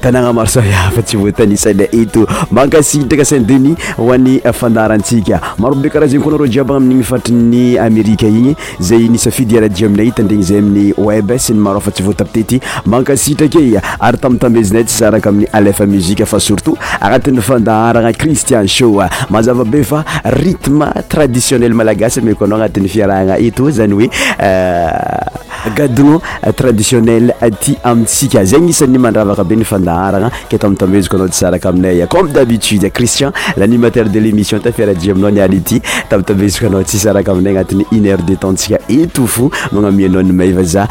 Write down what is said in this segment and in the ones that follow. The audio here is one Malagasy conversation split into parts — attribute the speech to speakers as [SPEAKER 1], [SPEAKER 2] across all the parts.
[SPEAKER 1] tanana maro saafatsy voatanisany eto manka syitraka saint demi oany fandarantsika marobe karaha zey konar jiabana ami'ny fatriny amérika igny zay nisafidyradio aminay itandrny zay ami'y web synymaro afa tsy votatety maka syitra ke ary tamitamezinay tsy saraka amin'y alefa muzi fa surtout anatin'nyfandaharana cristian sho mazavabe fa ritme traditionnel malagasy makoana anat'y fiarahana eto zany oe euh, gadno traditionnel ty amiska zayeaaye abitde ciin lanimater delémisionaaauneheu nanatyana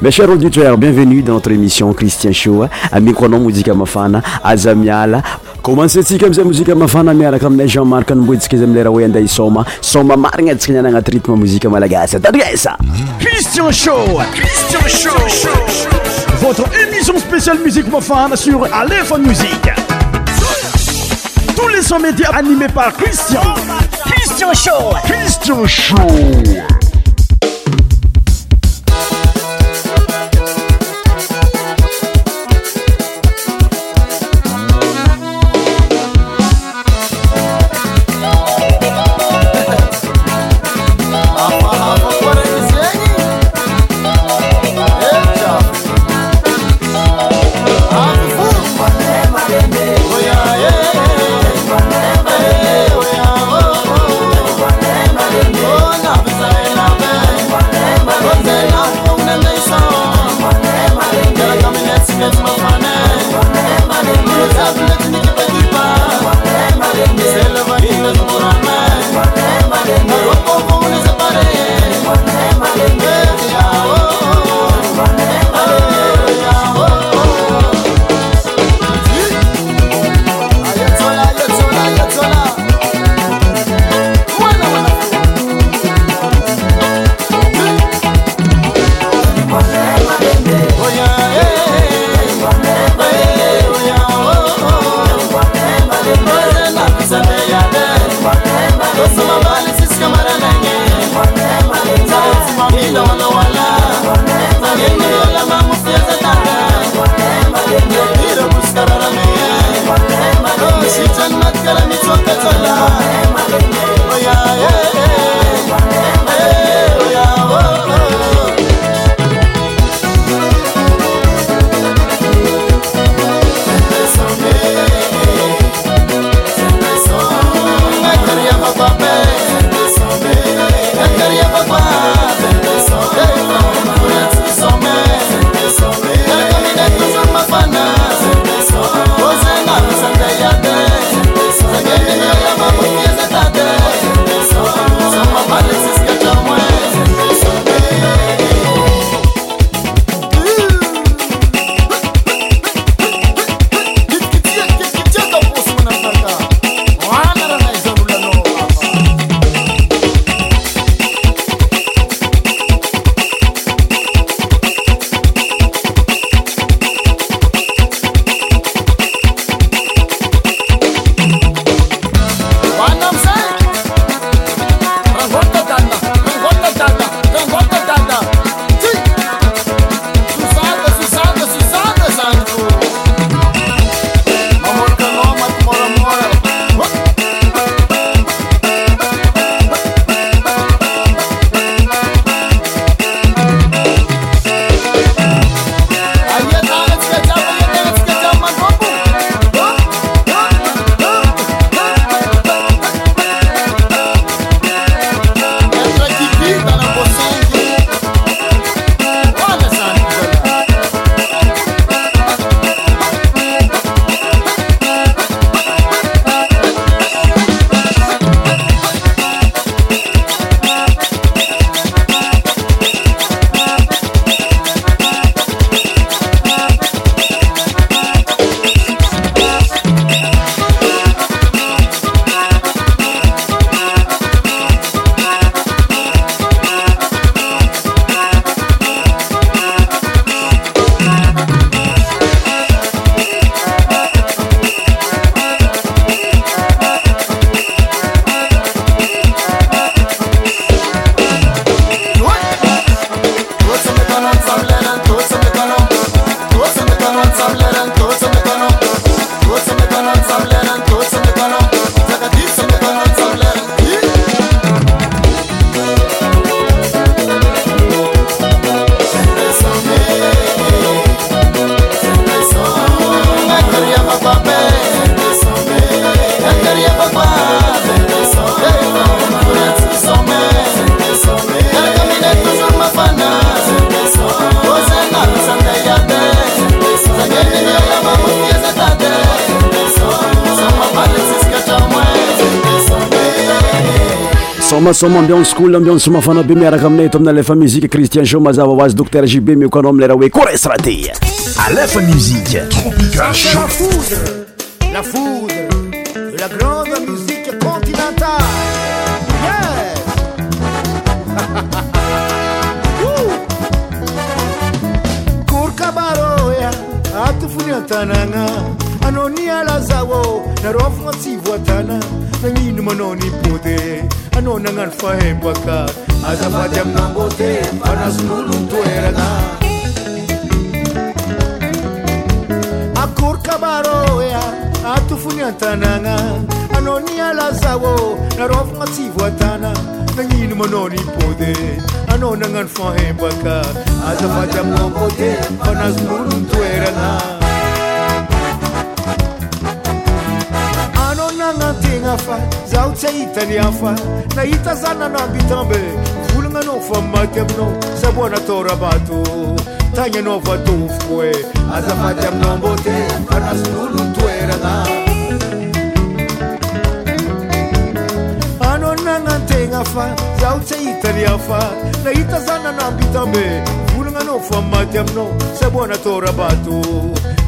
[SPEAKER 1] macher auditeur bienvenu da notre émission cristien h mikona mozi mafana azaiaaencesika zaoiafanaiarakaaay jeanmaaaas
[SPEAKER 2] Christian Show. Christian Show. Votre émission spéciale musique assure sur Aléphone Music Tous les sommets médias animés par Christian.
[SPEAKER 3] Christian Show. Christian
[SPEAKER 2] Show.
[SPEAKER 4] mbion skoo ambi somafana be miaraka amia tomina lefa musike kristian mazvaz oerbe meaaraokoresté Ano anonangan fahembaka azafady tuera na akur kabaro ea atofony an-tanàgna anao ny alazao na fogna tsy voatana Ano manao ny pôde anao nagnano panas mulu tuera na. zao tsy ahitany afa nahita zananambitambe volagnanao fa maty aminao saboanatao rabato tanyanao vatofoko e azamaty aminao mbôtea fanasoolon toeranaannnatena fa zao tsy ahitany afa nahita zananambitambe volananao fa maty aminao saboanatao rabato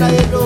[SPEAKER 4] nadie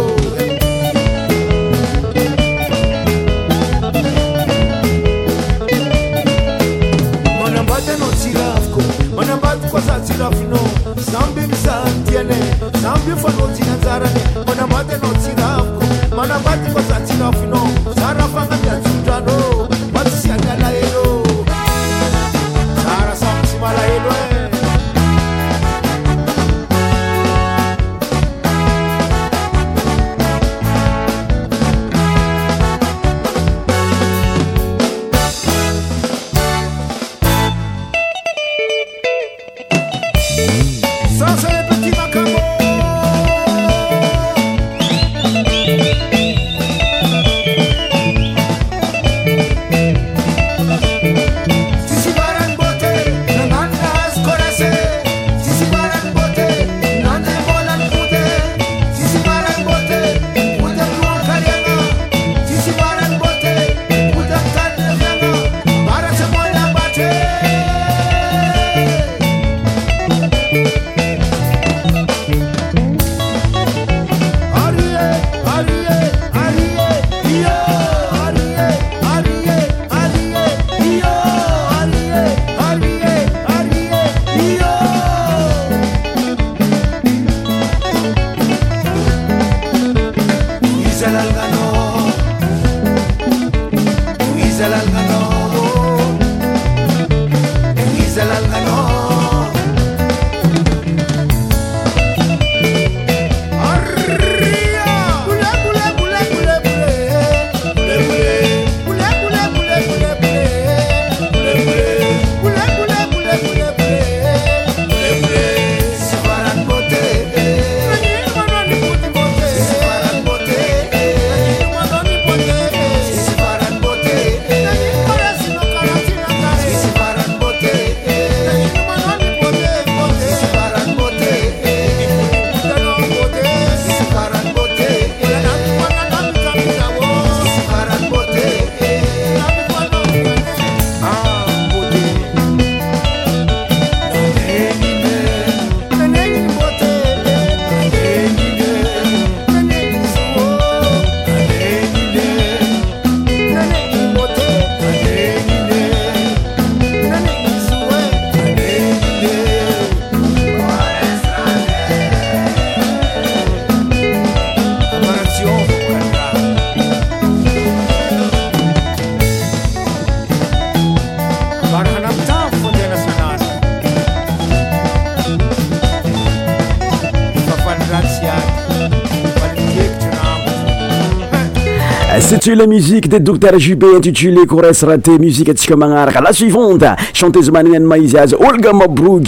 [SPEAKER 5] la musique des docteurs jubé intitulée Corres Raté musique et magnaraka la suivante chanteuse manienne maizy Olga Olga Mabrouk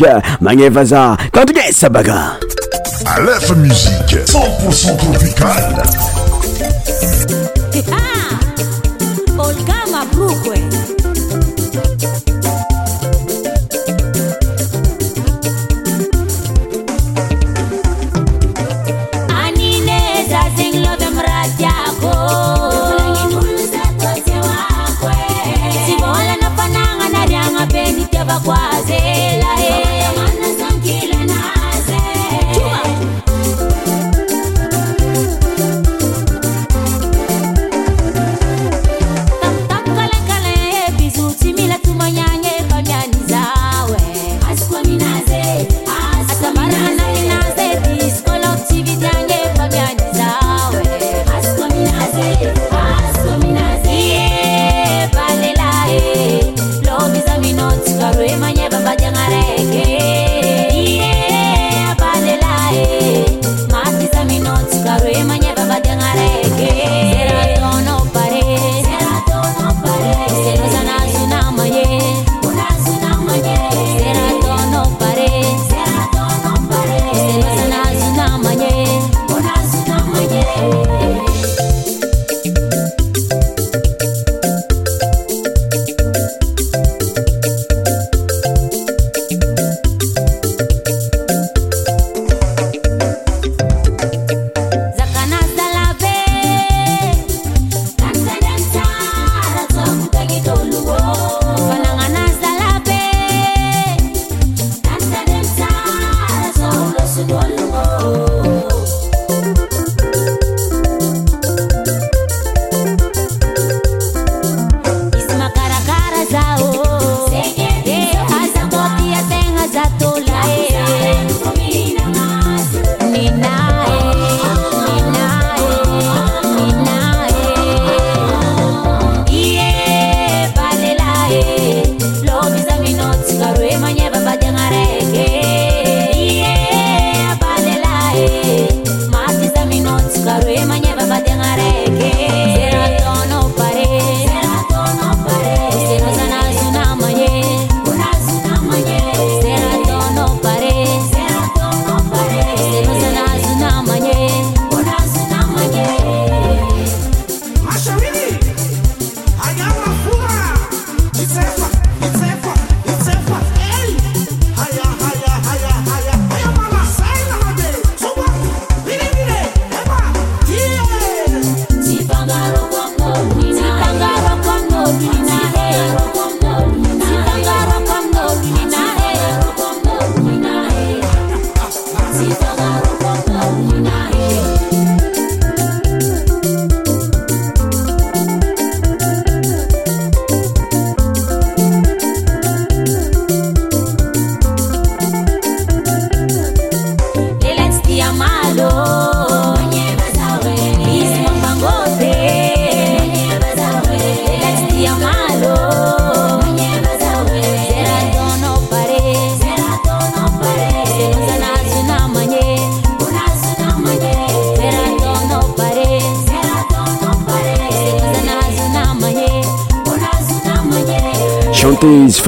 [SPEAKER 5] vaza, quand tu baka Aleph Musique 100% tropicale ah, Olga Mabrouk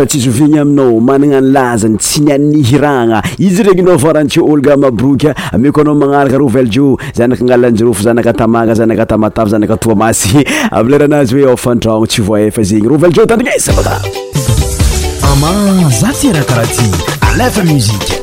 [SPEAKER 5] atsy izoovegny aminao manana ny lazany tsy niannihiragna izy regny nao varany tsy olga maboroka ame ko anao magnaraka rovelejo zanaka analanjiro fo zanaka tamaga zanaka tamatafy zanaka toamasy avyleranazy hoe afandrano tsy vo efa zegny rovelljeo tandrinasavaka ama za tyra karaha ty alefa mizike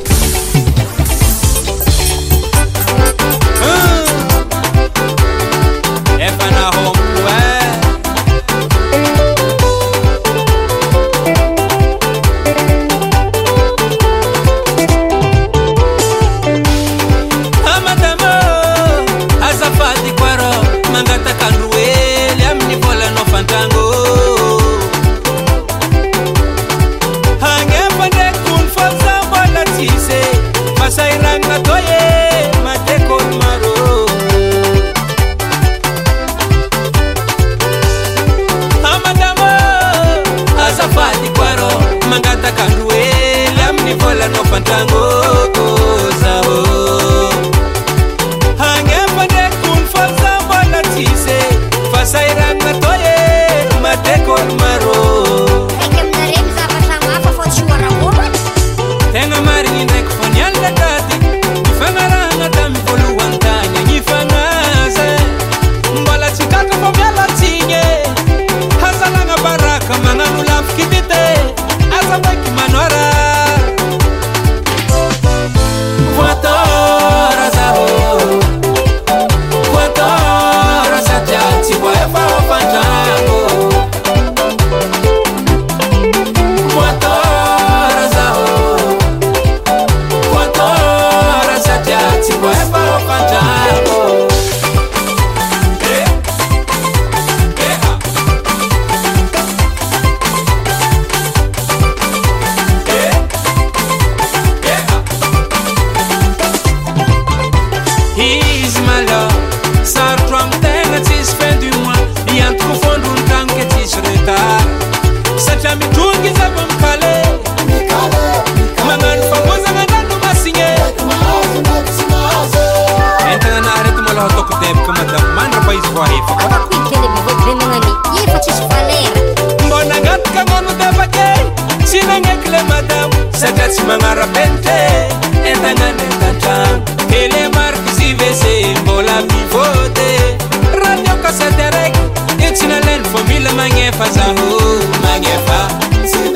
[SPEAKER 5] مف زه مف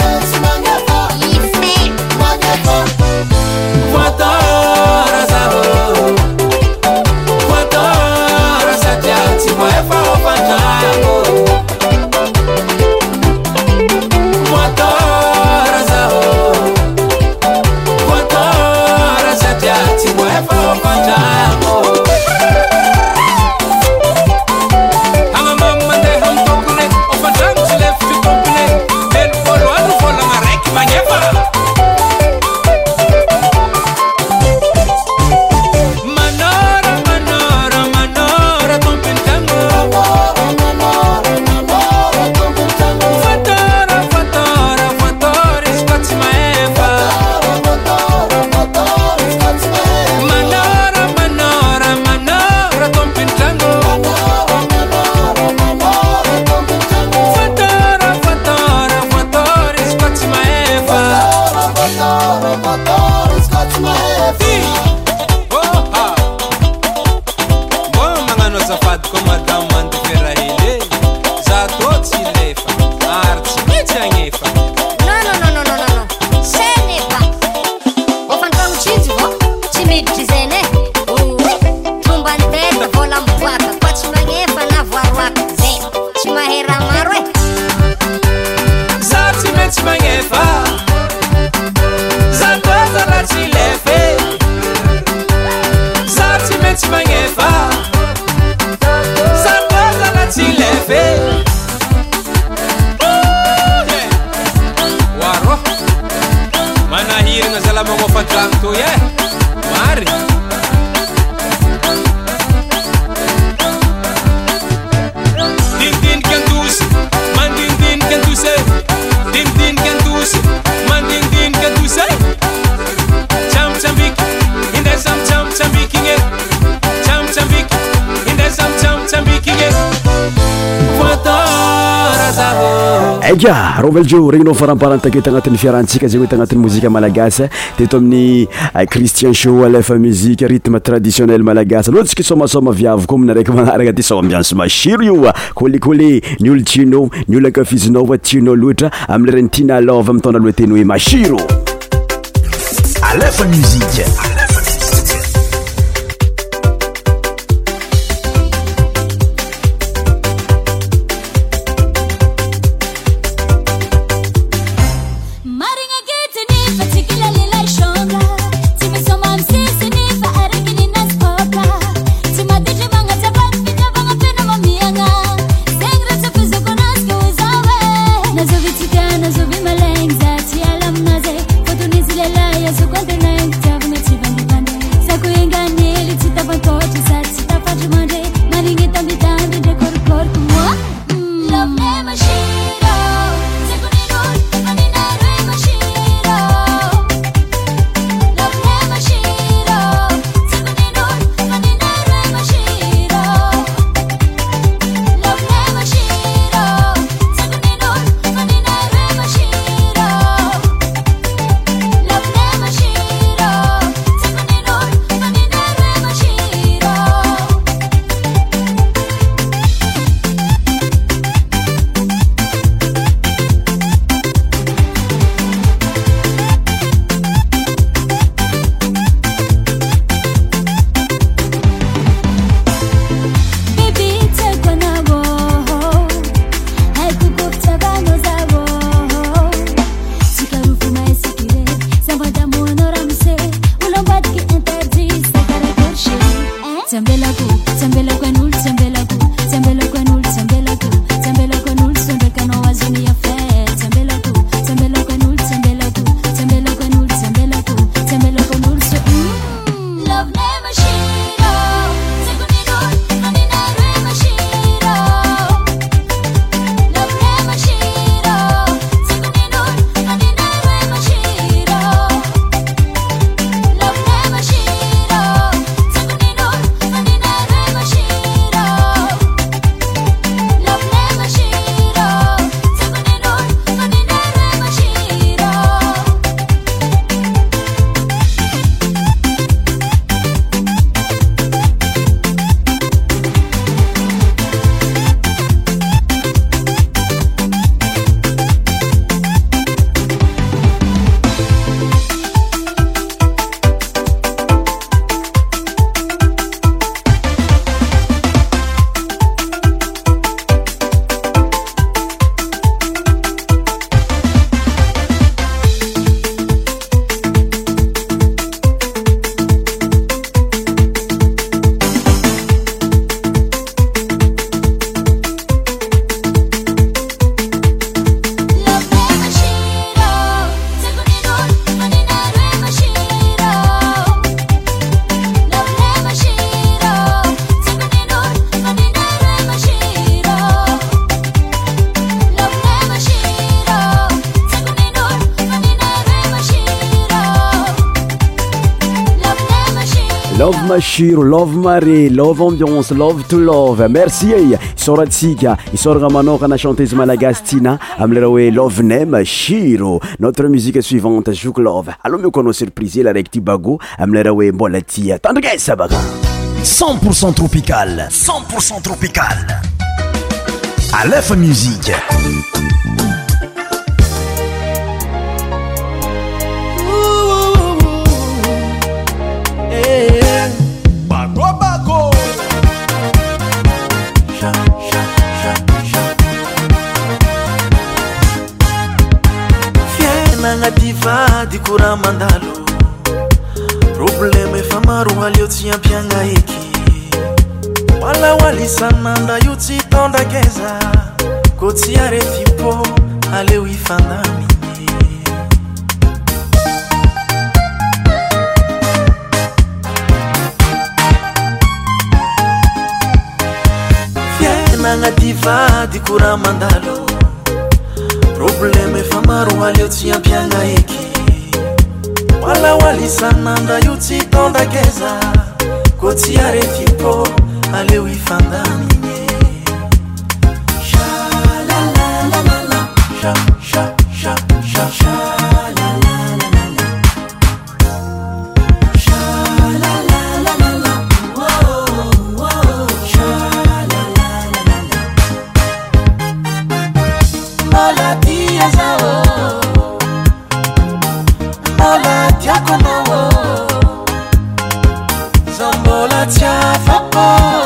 [SPEAKER 6] eka rovell jou regninao faramparantaket agnatin'ny fiarahantsika zegny oe tagnatin'ny mozika malagasy teto amin'ny eh, cristien sho alefa muziqe rythme traditionnel malagasy aloantsika somasoma viavakoa mina araiky magnarana aty samambianso masiro ioa ah. kolekole ny olo tianao ny olo akafizinaoa tianao loatra amileranytina lova amiy tona aloateny hoe masiro alfamsi love machiro love maré love ambianse love to love merci e isoratsika isorna manoka na chantasy malagastina amilera oe lovene masiro notre musiqe suivante jok love aloa mio kono surpriselaraky tibago amilara oe mbolatia tandrigaisabaka
[SPEAKER 7] 10porcent tropical 10nporcnt tropical alefa musiqe
[SPEAKER 8] naty vadikora mandalo problema efa maro aleo tsy ampiagnaeky palao alisanandra io tsy tondrakeza ko tsy arefim-pô aleo ifandaminy fianagnatyvadikora mandalo probleme famaro aliotiapiana eke valawalisana nda yutitonda keza kotiaretipo aleoifandanine cha phó con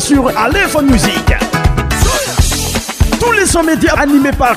[SPEAKER 7] sur Aléphone Musique. Tous les sommets médias animés par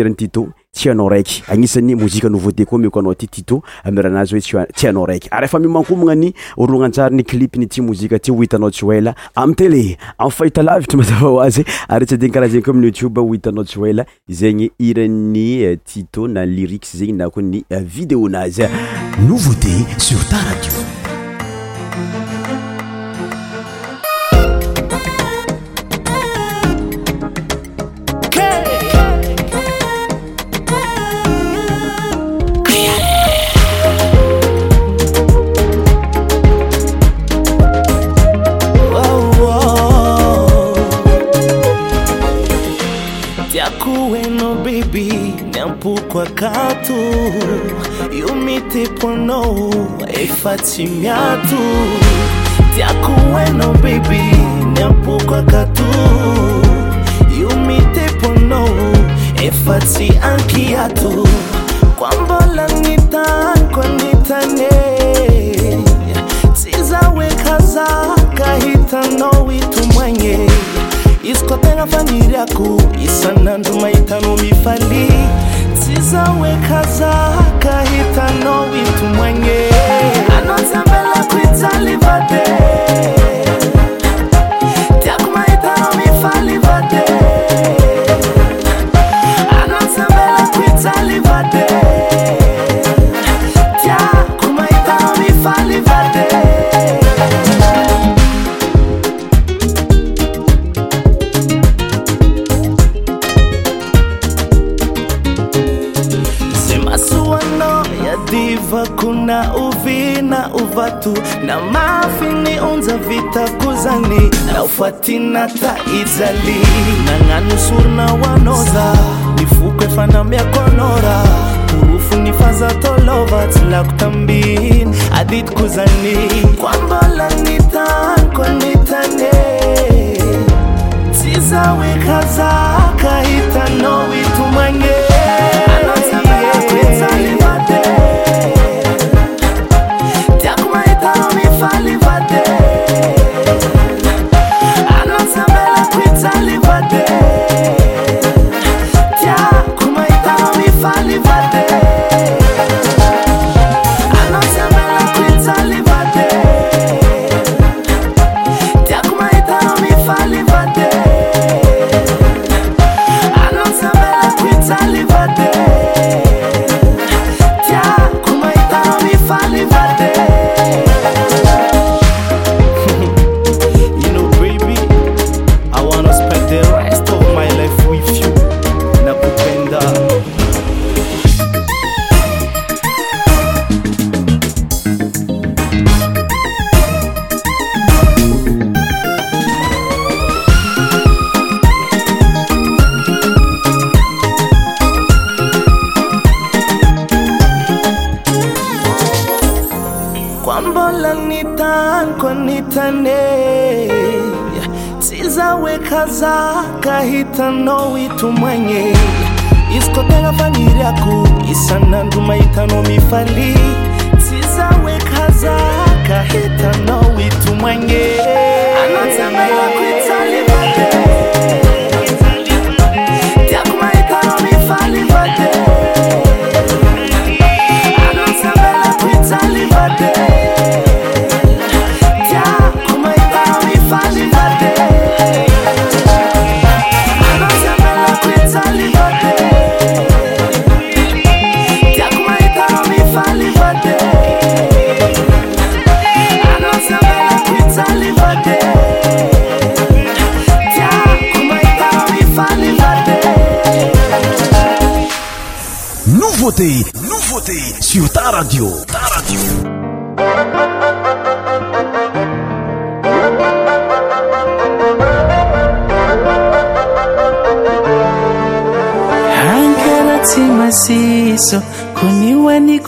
[SPEAKER 6] iranny tyto tsyanao raiky agnisany mozika noveauté koa meko anao ty tito amirahanazy hoe tsyanao raiky ary efa mimankomagna ny orognanjary ny clip ny ti mozika ty hohitanao tsy oela amy telé am fahita lavitry mazava hoazy ary tsy adiny kara zegny ko aminy outube hohitanao tsy oela zegny iran'ny eh, tito nay lyrix zegny na ko ny eh, vidéo-nazy
[SPEAKER 7] nouveauté sur tradio
[SPEAKER 8] yo mitepoanao efaty miato yako enao biby ny ampokoakat yo miteponao efaty ankiato koambolanitakoanitane sy zaoekazaka hitanao itomoanye izykatena fani ryako isan'andro mahitanao mifali zawe kaza kahitano bitu mwenye anonza mbela kwitali vade fatinanata i zali nagnano soronahoanao za nifoko efa namiako ana rah torofonyfaazataolova tsy lako tambihny adidiko zany koa mbola gny tako anitane tsy zaho ekazaka hitanao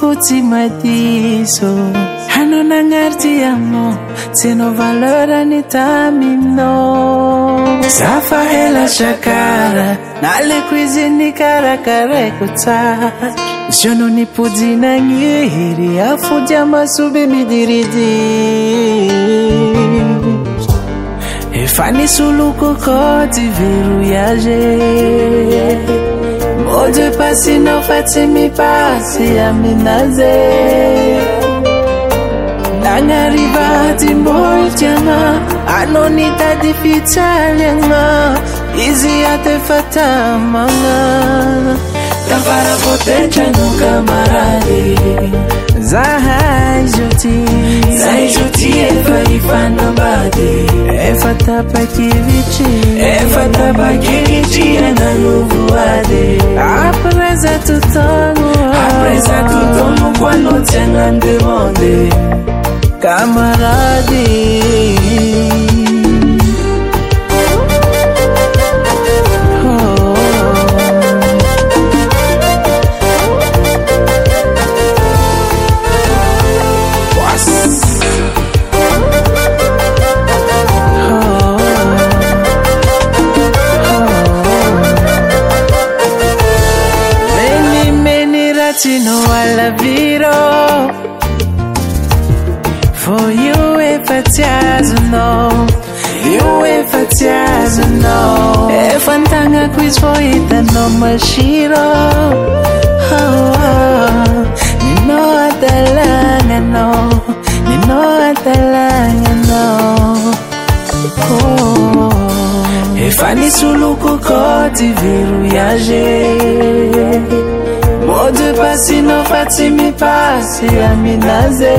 [SPEAKER 8] kotimadiso hanonang'arti yamo seno valerani tamino safahela sakara nale quizini karakara ekota zanonipudinangehiri afujia masubi midiridi efanisuluko koti veruyage oje pasinofatymipasi a minaze nangaribadimboikyana anonitadifitalyanna izyate fatamanna tafala fotegano kamaradi zahay zotyzay zoty efa ifanambady efa tapakiritry efa tapakiritry ananovo ady apreza totono apreza totono ko anao tsy agnandemande kamarady no Mashiro oh, oh. Nino atalangano Nino atalangano oh. Efani suluku koti viruyaje Mode pasi no fatimi pasi aminaze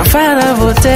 [SPEAKER 8] oaoade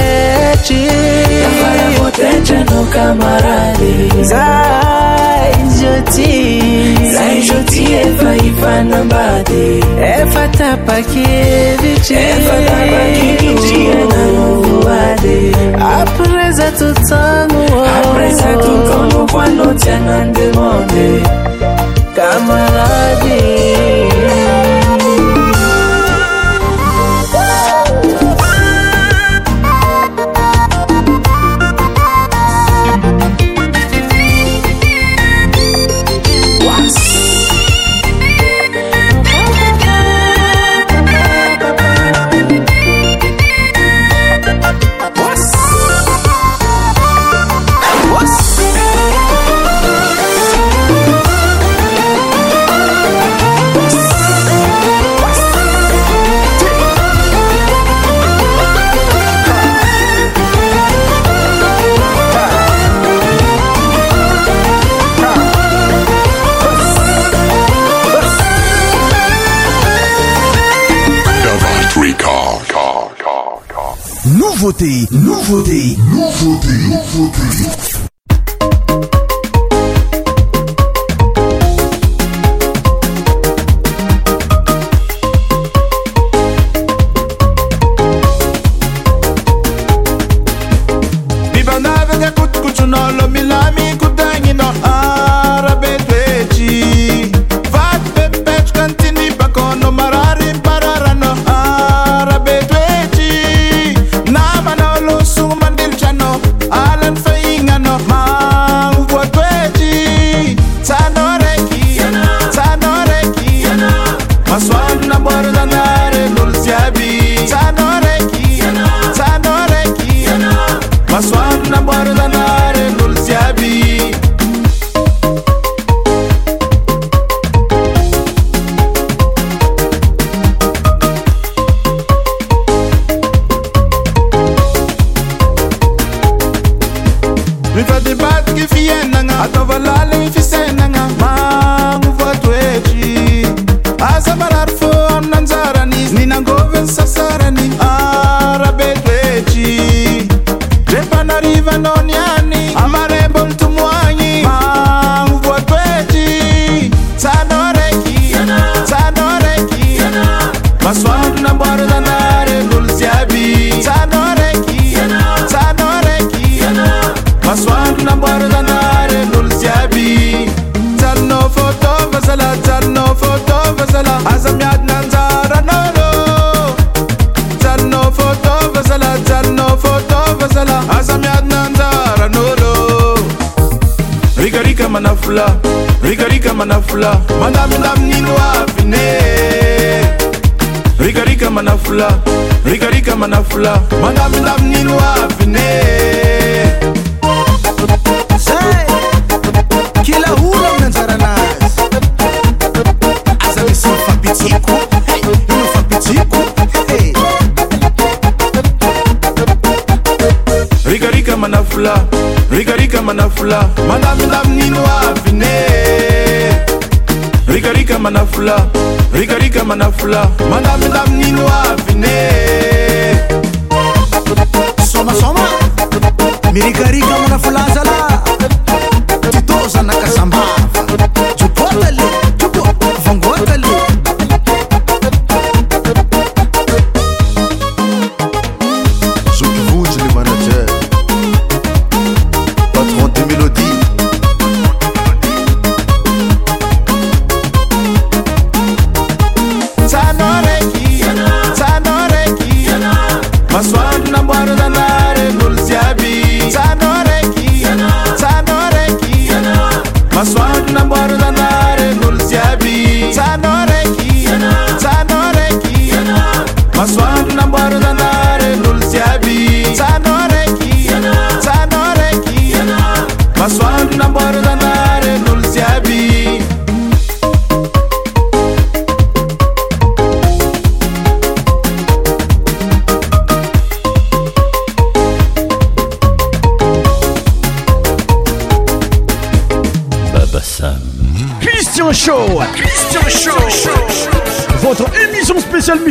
[SPEAKER 7] Applaudis
[SPEAKER 9] not even on your نفنمف منف manafola manamidaminino avine soma soma mirikarika mana folanzalah برنارلبي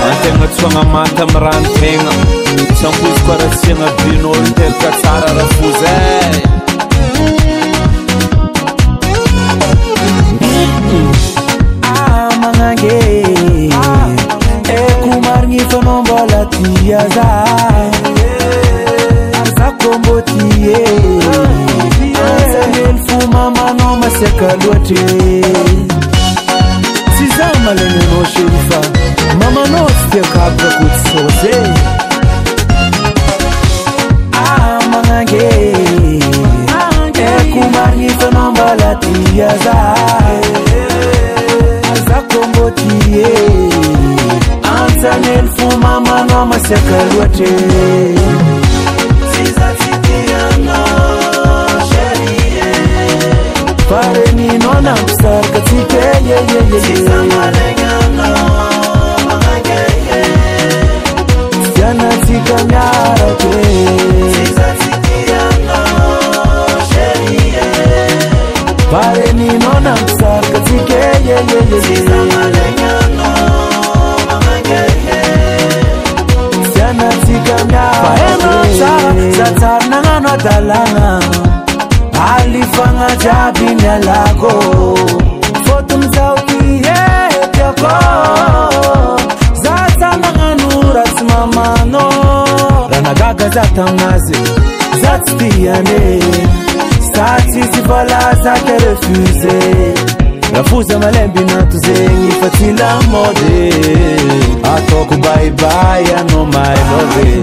[SPEAKER 10] kantegna tsoagna manta amin'ny rano megna sampozy parasiana bin'olo tetaka tsara rahafozay eh.
[SPEAKER 11] amanange ako marigny fanao mbola tia za zakômbôti e eh. zahely fomamanao masiaka loatre Ah, siza malananaseryfa mamana fytiakabrakoto saze amagnange eko maritanaombalatyaza zakombôtye anzaneny fo mamano masiakaloatrsaftr 你 alifagna jaby mialako fotomizaodiepiako zasamaanorasymamano ranagaga zatamnaze zatytiane satizyvalaza telefuze rafoza malembe nato zegifatilamode atako baibai ana maiode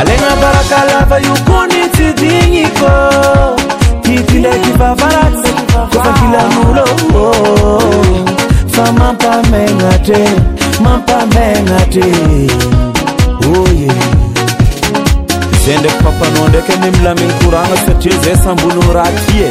[SPEAKER 11] aleŋa barakalafayukunitidiiko kieaaauo faaaaaaae e izende papanondeke nemilaminkuraa satiezesambulun ratie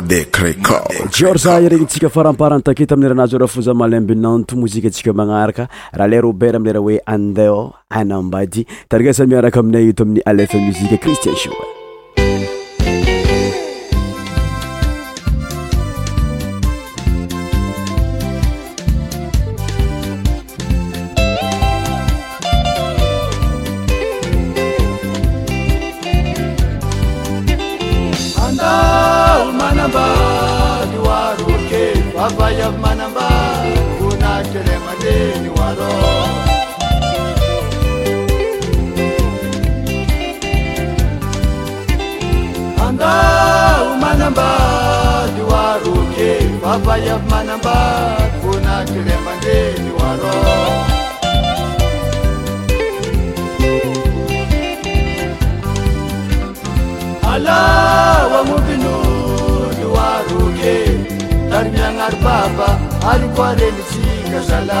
[SPEAKER 6] de créco jeorga regny tsika faramparany taketa ami'e ranazo ra fo za malembinanto mozika atsika magnaraka raha le robert amilera hoe andeo anambady taragasa miaraka aminay ito amin'ny alefa mozika cristien soa
[SPEAKER 12] yapmanambar bonatidemandeni ano alawamubinuny warule arimianary bapa alikoarelicigazala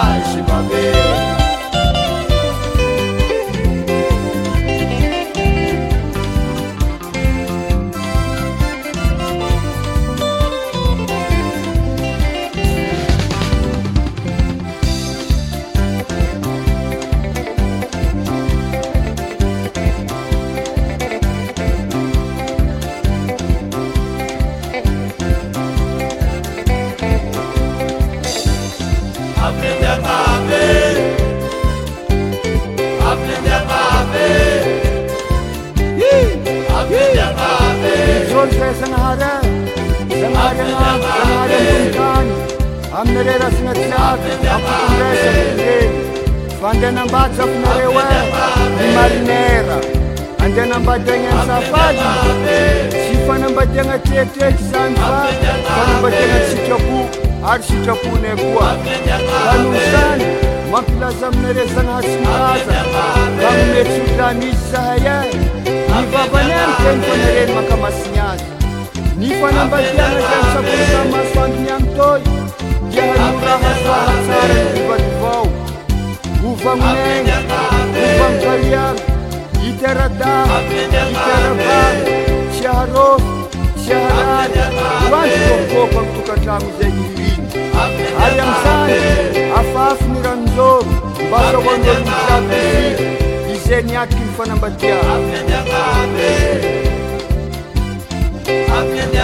[SPEAKER 12] vai se bater.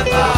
[SPEAKER 13] ك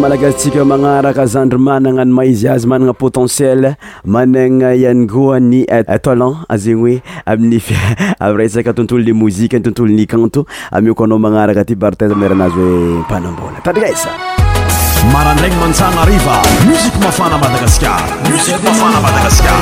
[SPEAKER 14] malagastsika magnaraka azandry manana any ma izy azy manana potentiel manana ianikoany talen zegny hoe amin'nyf am resaka tontolo ny mozike y tontolo ny kanto amio ko anao magnaraka aty barteza miaranazy hoe mpanambona tandrina isa maraindrany mantsana riva musik mafana madagasikar musik mafana madagasikar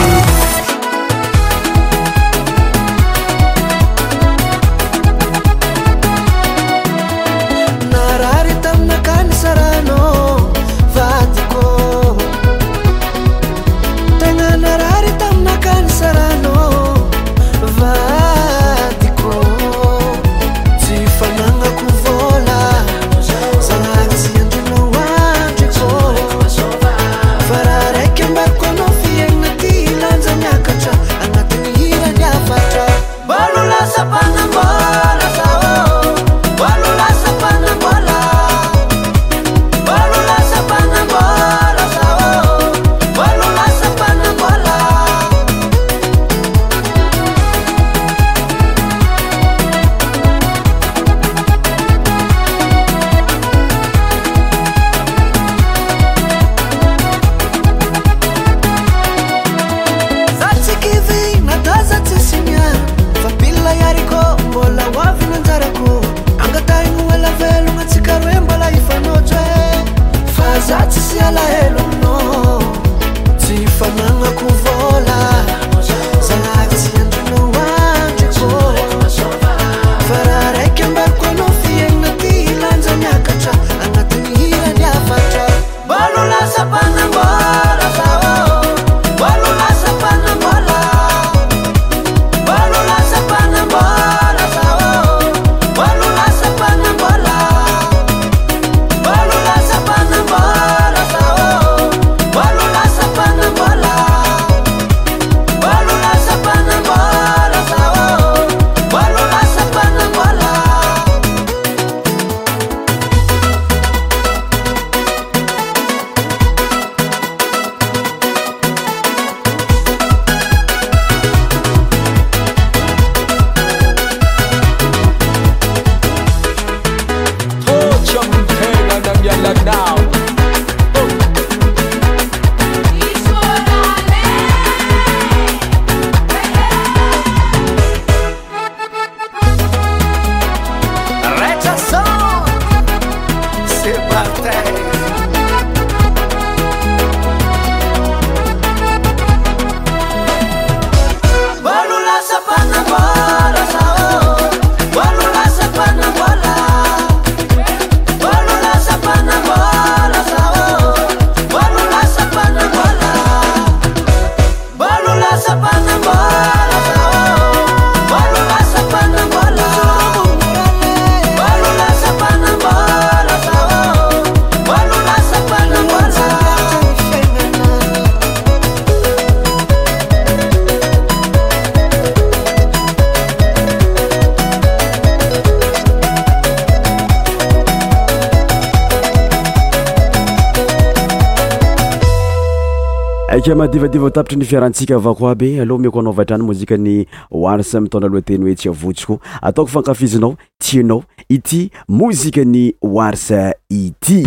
[SPEAKER 6] madevadiva tapitry ny fiarantsika avako aby aloha meko anaovatrany mozika ny wars mitona aloateny hoe tsy avotsiko ataoko fankafizinao tianao ity mozika ny warse ity